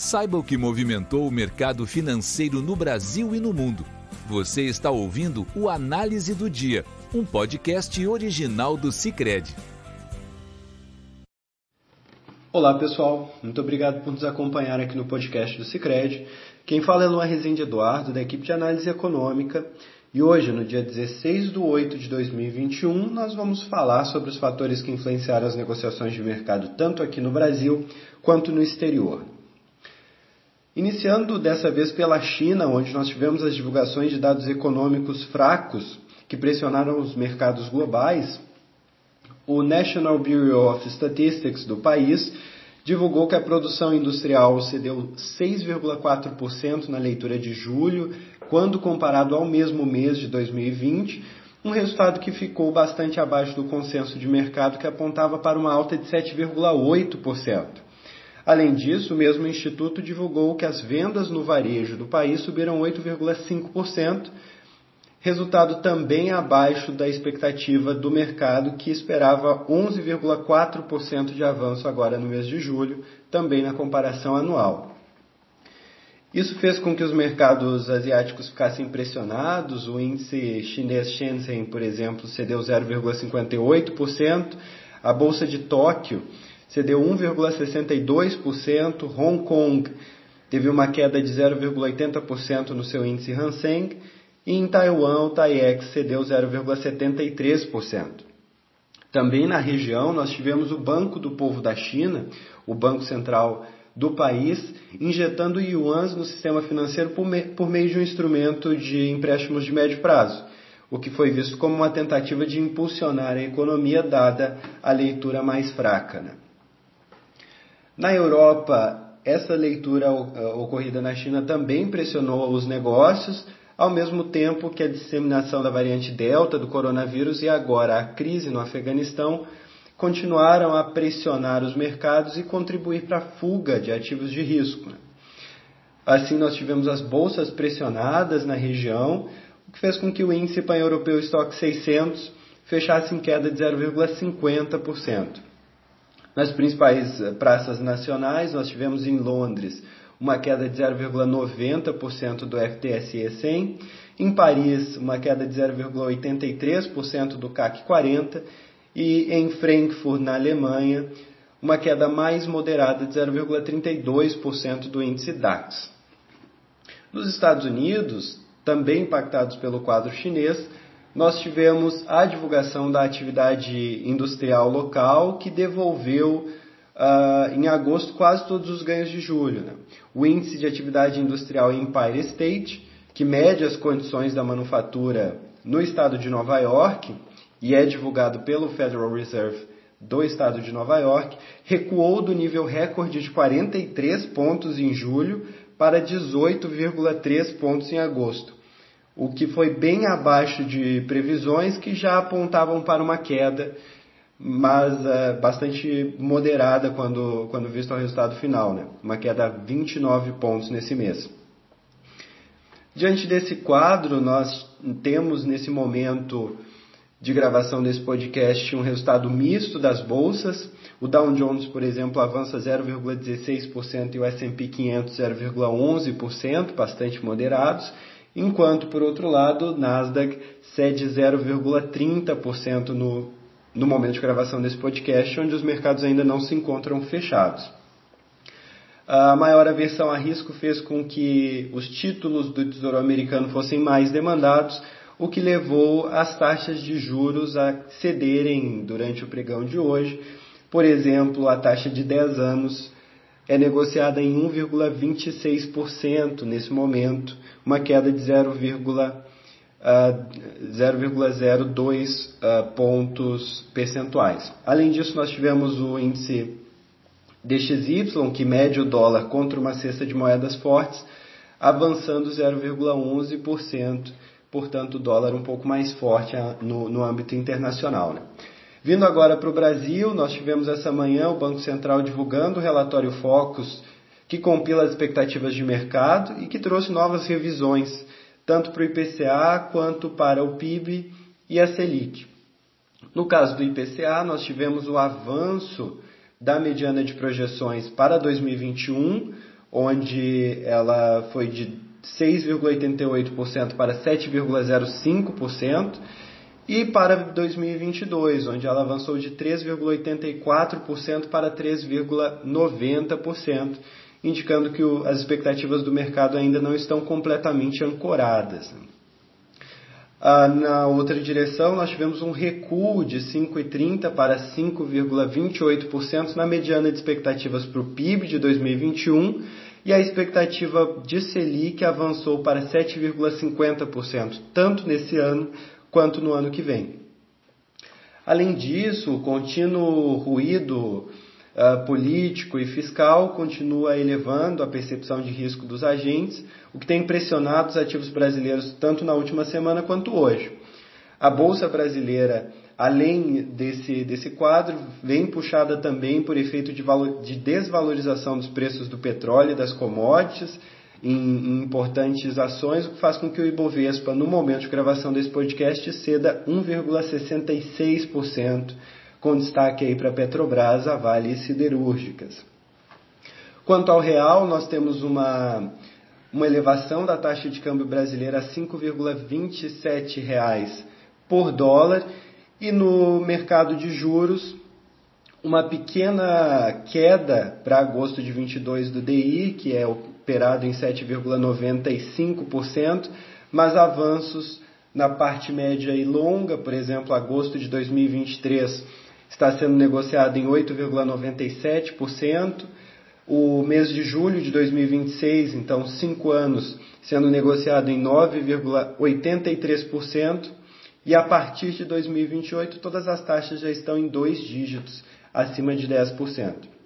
Saiba o que movimentou o mercado financeiro no Brasil e no mundo. Você está ouvindo o Análise do Dia, um podcast original do Cicred. Olá pessoal, muito obrigado por nos acompanhar aqui no podcast do Cicred. Quem fala é Luan Rezende Eduardo, da equipe de análise econômica. E hoje, no dia 16 de 8 de 2021, nós vamos falar sobre os fatores que influenciaram as negociações de mercado tanto aqui no Brasil quanto no exterior. Iniciando dessa vez pela China, onde nós tivemos as divulgações de dados econômicos fracos que pressionaram os mercados globais, o National Bureau of Statistics do país divulgou que a produção industrial cedeu 6,4% na leitura de julho, quando comparado ao mesmo mês de 2020, um resultado que ficou bastante abaixo do consenso de mercado que apontava para uma alta de 7,8%. Além disso, o mesmo instituto divulgou que as vendas no varejo do país subiram 8,5%, resultado também abaixo da expectativa do mercado, que esperava 11,4% de avanço agora no mês de julho, também na comparação anual. Isso fez com que os mercados asiáticos ficassem pressionados. O índice chinês Shenzhen, por exemplo, cedeu 0,58%. A bolsa de Tóquio cedeu 1,62%, Hong Kong teve uma queda de 0,80% no seu índice Hang Seng, e em Taiwan o TAIEX cedeu 0,73%. Também na região nós tivemos o Banco do Povo da China, o Banco Central do país, injetando yuans no sistema financeiro por, me por meio de um instrumento de empréstimos de médio prazo, o que foi visto como uma tentativa de impulsionar a economia dada a leitura mais fraca. Né? Na Europa, essa leitura ocorrida na China também pressionou os negócios, ao mesmo tempo que a disseminação da variante Delta do coronavírus e agora a crise no Afeganistão continuaram a pressionar os mercados e contribuir para a fuga de ativos de risco. Assim, nós tivemos as bolsas pressionadas na região, o que fez com que o índice pan-europeu Stock 600 fechasse em queda de 0,50%. Nas principais eh, praças nacionais, nós tivemos em Londres uma queda de 0,90% do FTSE 100, em Paris uma queda de 0,83% do CAC 40 e em Frankfurt, na Alemanha, uma queda mais moderada de 0,32% do índice DAX. Nos Estados Unidos, também impactados pelo quadro chinês, nós tivemos a divulgação da atividade industrial local, que devolveu uh, em agosto quase todos os ganhos de julho. Né? O índice de atividade industrial Empire State, que mede as condições da manufatura no estado de Nova York e é divulgado pelo Federal Reserve do estado de Nova York, recuou do nível recorde de 43 pontos em julho para 18,3 pontos em agosto o que foi bem abaixo de previsões que já apontavam para uma queda, mas é, bastante moderada quando, quando visto o resultado final, né? uma queda de 29 pontos nesse mês. Diante desse quadro, nós temos nesse momento de gravação desse podcast um resultado misto das bolsas. O Dow Jones, por exemplo, avança 0,16% e o S&P 500 0,11%, bastante moderados enquanto, por outro lado, Nasdaq cede 0,30% no, no momento de gravação desse podcast, onde os mercados ainda não se encontram fechados. A maior aversão a risco fez com que os títulos do Tesouro Americano fossem mais demandados, o que levou as taxas de juros a cederem durante o pregão de hoje. Por exemplo, a taxa de 10 anos é negociada em 1,26% nesse momento, uma queda de 0,02 uh, uh, pontos percentuais. Além disso, nós tivemos o índice DXY, que mede o dólar contra uma cesta de moedas fortes, avançando 0,11%, portanto, o dólar um pouco mais forte ah, no, no âmbito internacional. Né? Vindo agora para o Brasil, nós tivemos essa manhã o Banco Central divulgando o relatório Focus, que compila as expectativas de mercado e que trouxe novas revisões, tanto para o IPCA quanto para o PIB e a Selic. No caso do IPCA, nós tivemos o avanço da mediana de projeções para 2021, onde ela foi de 6,88% para 7,05%, e para 2022, onde ela avançou de 3,84% para 3,90%, indicando que o, as expectativas do mercado ainda não estão completamente ancoradas. Ah, na outra direção, nós tivemos um recuo de 5,30% para 5,28% na mediana de expectativas para o PIB de 2021 e a expectativa de Selic avançou para 7,50%, tanto nesse ano quanto no ano que vem. Além disso, o contínuo ruído uh, político e fiscal continua elevando a percepção de risco dos agentes, o que tem pressionado os ativos brasileiros tanto na última semana quanto hoje. A Bolsa Brasileira, além desse, desse quadro, vem puxada também por efeito de, valor, de desvalorização dos preços do petróleo e das commodities em, em, importantes ações, o que faz com que o Ibovespa, no momento de gravação desse podcast, ceda 1,66%, com destaque aí para Petrobras, a Vale e Siderúrgicas. Quanto ao real, nós temos uma, uma elevação da taxa de câmbio brasileira a R$ 5,27 por dólar e no mercado de juros uma pequena queda para agosto de 22 do DI, que é operado em 7,95%, mas avanços na parte média e longa, por exemplo, agosto de 2023 está sendo negociado em 8,97%, o mês de julho de 2026, então cinco anos, sendo negociado em 9,83%, e a partir de 2028 todas as taxas já estão em dois dígitos, acima de 10%.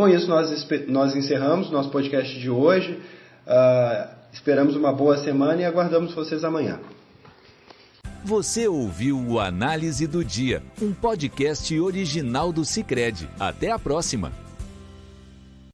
Com isso, nós, nós encerramos nosso podcast de hoje. Uh, esperamos uma boa semana e aguardamos vocês amanhã. Você ouviu o Análise do Dia, um podcast original do Cicred. Até a próxima!